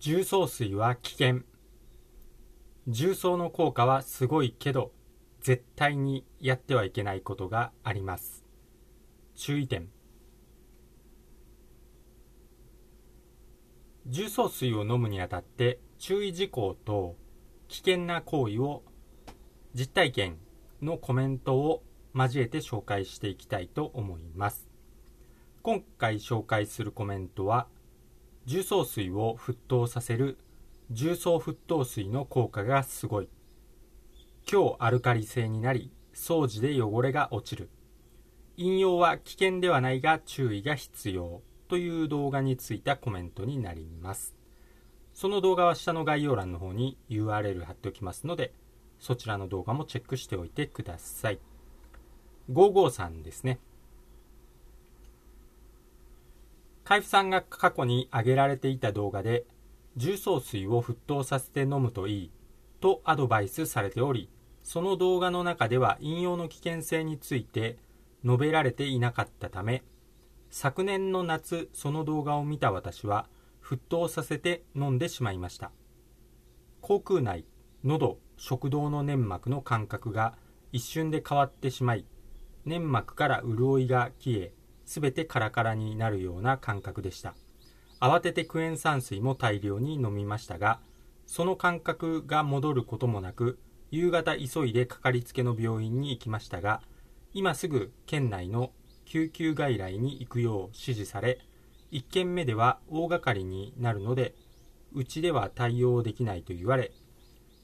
重曹水は危険。重曹の効果はすごいけど絶対にやってはいけないことがあります。注意点。重曹水を飲むにあたって注意事項と危険な行為を実体験のコメントを交えて紹介していきたいと思います。今回紹介するコメントは重曹水を沸騰させる重曹沸騰水の効果がすごい。強アルカリ性になり掃除で汚れが落ちる。引用は危険ではないが注意が必要という動画についたコメントになります。その動画は下の概要欄の方に URL 貼っておきますのでそちらの動画もチェックしておいてください。553ですね。海部さんが過去に上げられていた動画で重曹水を沸騰させて飲むといいとアドバイスされておりその動画の中では引用の危険性について述べられていなかったため昨年の夏その動画を見た私は沸騰させて飲んでしまいました。口腔内喉食道の粘膜の感覚が一瞬で変わってしまい粘膜から潤いが消えすべてカラカラになるような感覚でした。慌ててクエン酸水も大量に飲みましたがその感覚が戻ることもなく夕方急いでかかりつけの病院に行きましたが今すぐ県内の救急外来に行くよう指示され1件目では大掛かりになるのでうちでは対応できないと言われ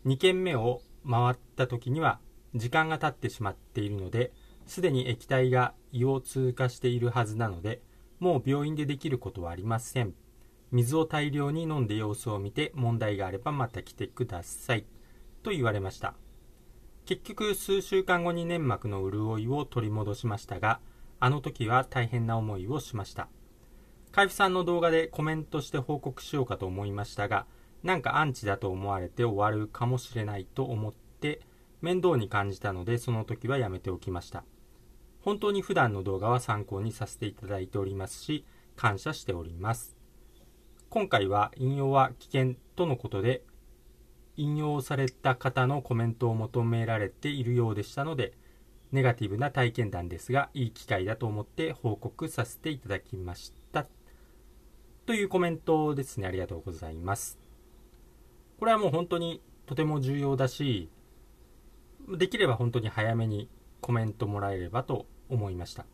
2件目を回った時には時間が経ってしまっているのですでに液体が胃を通過しているはずなのでもう病院でできることはありません。水を大量に飲んで様子を見て問題があればまた来てください。と言われました。結局数週間後に粘膜の潤いを取り戻しましたがあの時は大変な思いをしました。海部さんの動画でコメントして報告しようかと思いましたがなんかアンチだと思われて終わるかもしれないと思って面倒に感じたのでその時はやめておきました。本当に普段の動画は参考にさせていただいておりますし感謝しております。今回は引用は危険とのことで引用された方のコメントを求められているようでしたのでネガティブな体験談ですがいい機会だと思って報告させていただきました。というコメントですね。ありがとうございます。これはもう本当にとても重要だしできれば本当に早めにコメントもらえればと思いました。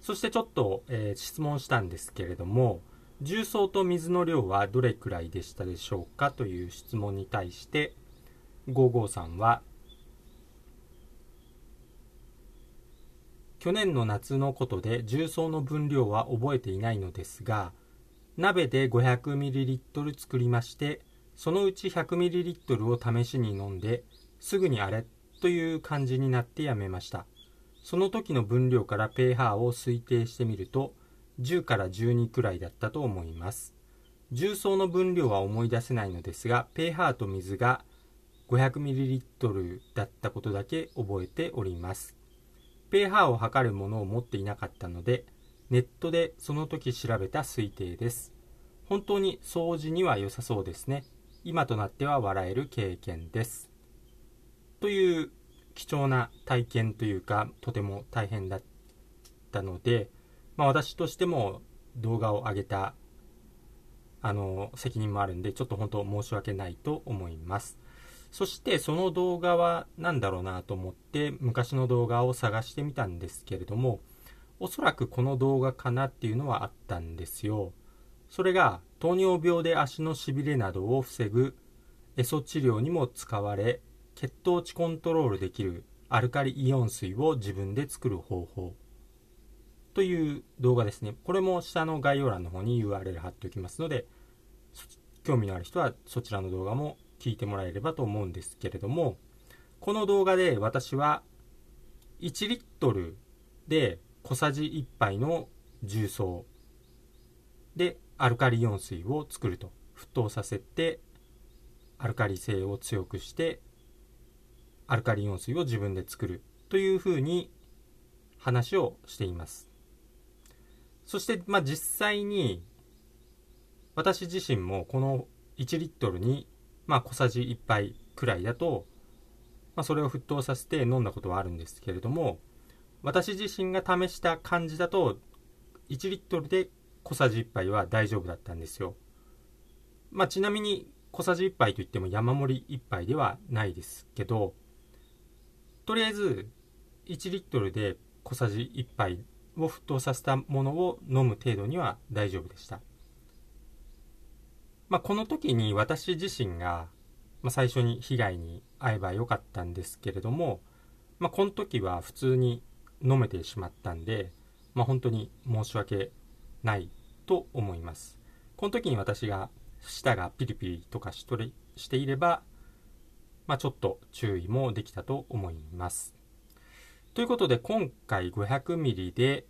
そしてちょっと、えー、質問したんですけれども重曹と水の量はどれくらいでしたでしょうかという質問に対して553は去年の夏のことで重曹の分量は覚えていないのですが鍋で 500ml 作りましてそのうち 100ml を試しに飲んですぐにあれという感じになってやめました。その時の分量から pH を推定してみると10から12くらいだったと思います。重曹の分量は思い出せないのですが pH と水が 500ml だったことだけ覚えております。pH を測るものを持っていなかったのでネットでその時調べた推定です。本当に掃除には良さそうですね。今となっては笑える経験です。という貴重な体験というかとても大変だったのでまあ、私としても動画を上げたあの責任もあるんでちょっと本当申し訳ないと思います。そしてその動画は何だろうなと思って昔の動画を探してみたんですけれどもおそらくこの動画かなっていうのはあったんですよ。それが糖尿病で足のしびれなどを防ぐエソ治療にも使われ血糖値コントロールできるアルカリイオン水を自分で作る方法という動画ですね。これも下の概要欄の方に URL 貼っておきますので、興味のある人はそちらの動画も聞いてもらえればと思うんですけれども、この動画で私は1リットルで小さじ1杯の重曹でアルカリイオン水を作ると沸騰させてアルカリ性を強くしてアルカリイオン水を自分で作るというふうに話をしていますそして、まあ、実際に私自身もこの1リットルに、まあ、小さじ1杯くらいだと、まあ、それを沸騰させて飲んだことはあるんですけれども私自身が試した感じだと1リットルで小さじ1杯は大丈夫だったんですよ。まあ、ちなみに小さじ1杯といっても山盛り1杯ではないですけどとりあえず1リットルで小さじ1杯を沸騰させたものを飲む程度には大丈夫でした。まあ、この時に私自身が、まあ、最初に被害に遭えばよかったんですけれども、まあ、この時は普通に飲めてしまったんで、まあ、本当に申し訳ないと思います。この時に私が舌がピリピリとかしとれしていれば、まあ、ちょっと注意もできたと思います。ということで今回 500ml で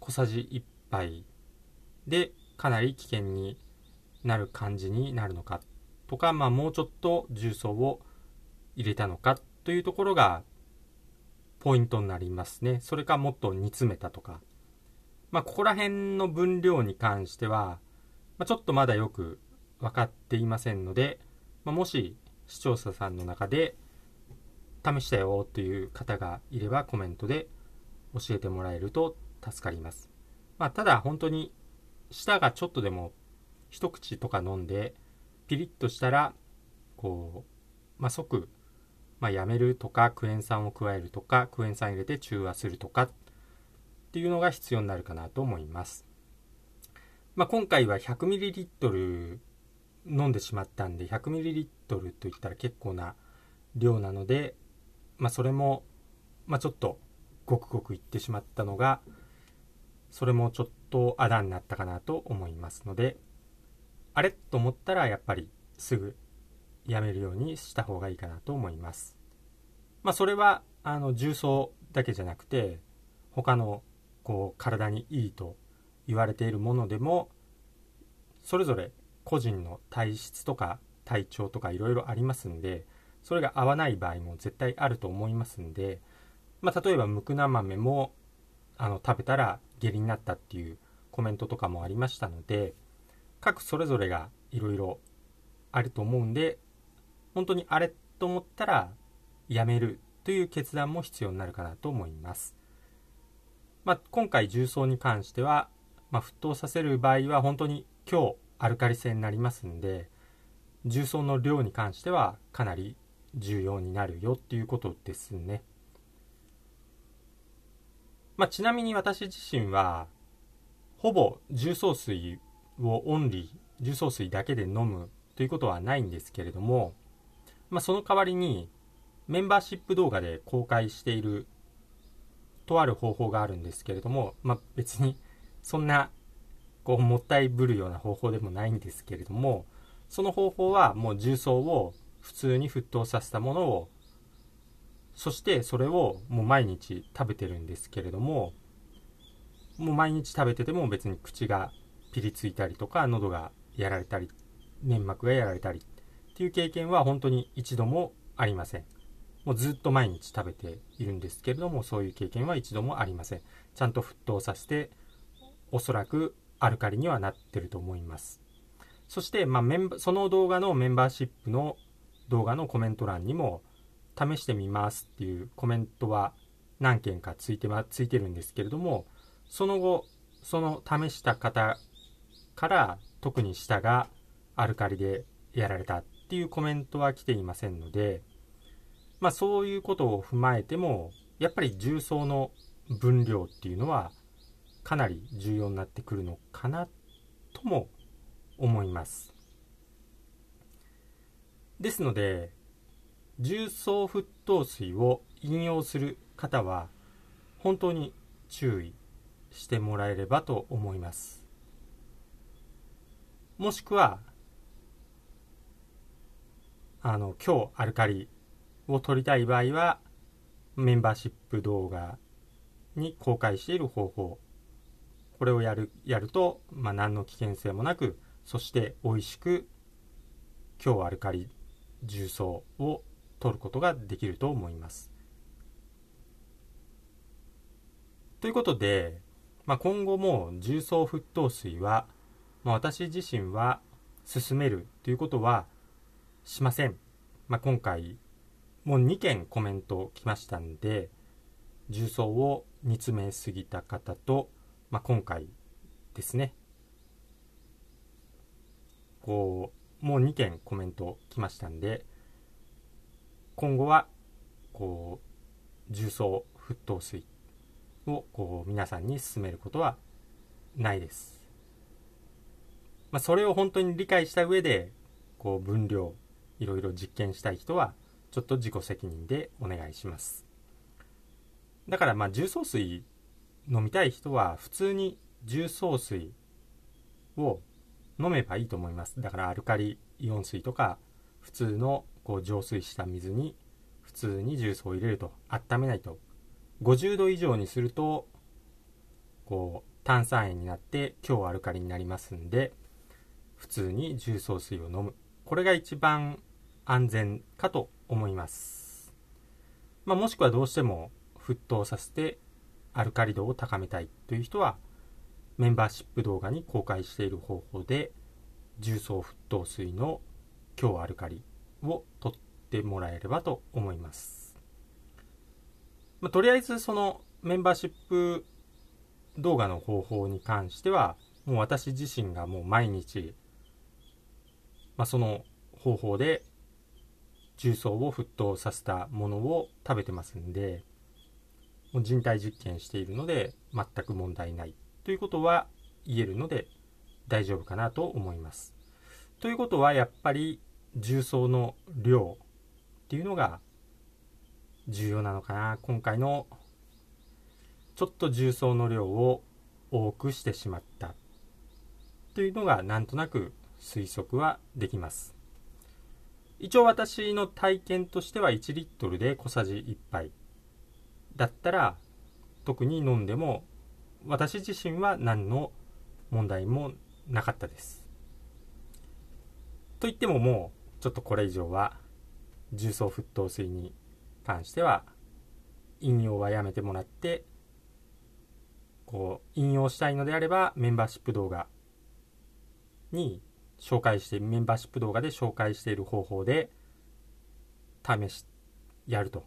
小さじ1杯でかなり危険になる感じになるのかとか、まあ、もうちょっと重曹を入れたのかというところがポイントになりますね。それかもっと煮詰めたとか。まあ、ここら辺の分量に関しては、まあ、ちょっとまだよく分かっていませんので、まあ、もし視聴者さんの中で試したよという方がいればコメントで教えてもらえると助かります。まあ、ただ本当に舌がちょっとでも一口とか飲んでピリッとしたらこう、まあ、即まあ、やめるとかクエン酸を加えるとかクエン酸入れて中和するとかっていうのが必要になるかなと思います、まあ、今回は 100ml 飲んでしまったんで 100ml といったら結構な量なので、まあ、それも、まあ、ちょっとごくごくいってしまったのがそれもちょっとあだになったかなと思いますのであれと思ったらやっぱりすぐやめるようにした方がいいかなと思います。まあ、それはあの重曹だけじゃなくて他のこう体にいいと言われているものでもそれぞれ個人の体質とか体調とかいろいろありますんでそれが合わない場合も絶対あると思いますんで、まあ、例えばむくな豆もあの食べたら下痢になったっていうコメントとかもありましたので各それぞれがいろいろあると思うんで本当にあれと思ったらやめるという決断も必要になるかなと思います。まあ、今回重曹に関しては、まあ、沸騰させる場合は本当に今日アルカリ性になりますんで重曹の量に関してはかなり重要になるよっていうことですね。まあ、ちなみに私自身はほぼ重曹水をオンリー重曹水だけで飲むということはないんですけれどもまあ、その代わりにメンバーシップ動画で公開しているとある方法があるんですけれども、まあ、別にそんなこうもったいぶるような方法でもないんですけれどもその方法はもう重曹を普通に沸騰させたものをそしてそれをもう毎日食べてるんですけれどももう毎日食べてても別に口がピリついたりとか喉がやられたり粘膜がやられたりっていう経験は本当に一度もありません。もうずっと毎日食べているんですけれども、そういう経験は一度もありません。ちゃんと沸騰させて、おそらくアルカリにはなってると思います。そして、まあ、メンバその動画のメンバーシップの動画のコメント欄にも、試してみますっていうコメントは何件かついて,、ま、ついてるんですけれども、その後、その試した方から特に舌がアルカリでやられたっていうコメントは来ていませんので、まあ、そういうことを踏まえてもやっぱり重曹の分量っていうのはかなり重要になってくるのかなとも思います。ですので重曹沸騰水を引用する方は本当に注意してもらえればと思います。もしくはあの今日アルカリを撮りたい場合はメンバーシップ動画に公開している方法これをやるやると、まあ、何の危険性もなくそして美味しく今日アルカリ重曹を取ることができると思います。ということで、まあ、今後も重曹沸騰水は、まあ、私自身は進めるということはしません。まあ、今回、もう2件コメント来ましたんで、重曹を煮詰めすぎた方と、まあ、今回ですね、こう、もう2件コメント来ましたんで、今後は、こう、重曹沸騰水をこう皆さんに勧めることはないです。まあ、それを本当に理解した上で、こう分量、いろいろ実験したい人は、ちょっと自己責任でお願いします。だからまあ重曹水飲みたい人は普通に重曹水を飲めばいいと思います。だからアルカリイオン水とか普通のこう浄水した水に普通に重曹を入れると温めないと。50度以上にするとこう炭酸塩になって強アルカリになりますんで普通に重曹水を飲む。これが一番安全かと思います、まあ、もしくはどうしても沸騰させてアルカリ度を高めたいという人はメンバーシップ動画に公開している方法で重曹沸騰水の強アルカリを取ってもらえればと思います。まあ、とりあえずそのメンバーシップ動画の方法に関してはもう私自身がもう毎日、まあ、その方法で重曹を沸騰させたものを食べてますんで人体実験しているので全く問題ないということは言えるので大丈夫かなと思います。ということはやっぱり重曹の量っていうのが重要なのかな。今回のちょっと重曹の量を多くしてしまったというのがなんとなく推測はできます。一応私の体験としては1リットルで小さじ1杯。だったら特に飲んでも私自身は何の問題もなかったです。と言ってももうちょっとこれ以上は重曹沸騰水に関しては引用はやめてもらってこう引用したいのであればメンバーシップ動画に紹介してメンバーシップ動画で紹介している方法で試しやると。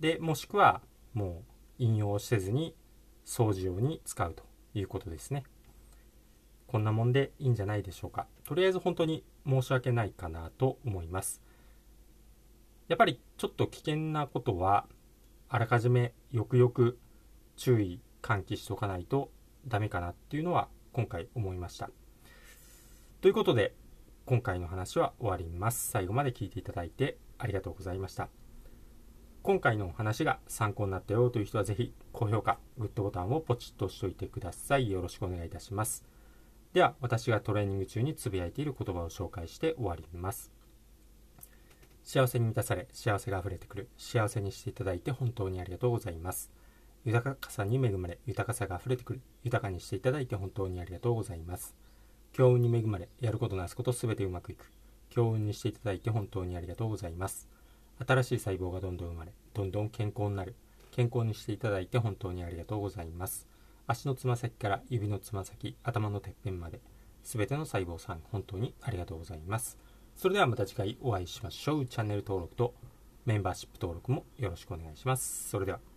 でもしくはもう引用せずに掃除用に使うということですね。こんなもんでいいんじゃないでしょうか。とりあえず本当に申し訳ないかなと思います。やっぱりちょっと危険なことはあらかじめよくよく注意喚起しておかないとダメかなっていうのは今回思いました。ということで今回の話は終わります。最後まで聞いていただいてありがとうございました。今回のお話が参考になったよという人はぜひ高評価グッドボタンをポチッと押しておいてくださいよろしくお願いいたしますでは私がトレーニング中につぶやいている言葉を紹介して終わります幸せに満たされ、幸せが溢れてくる、幸せにしていただいて本当にありがとうございます。豊かさに恵まれ、豊かさが溢れてくる、豊かにしていただいて本当にありがとうございます。強運に恵まれ、やることなすことすべてうまくいく、強運にしていただいて本当にありがとうございます。新しい細胞がどんどん生まれ、どんどん健康になる、健康にしていただいて本当にありがとうございます。足のつま先から指のつま先、頭のてっぺんまで、全ての細胞さん、本当にありがとうございます。それではまた次回お会いしましょう。チャンネル登録とメンバーシップ登録もよろしくお願いします。それでは。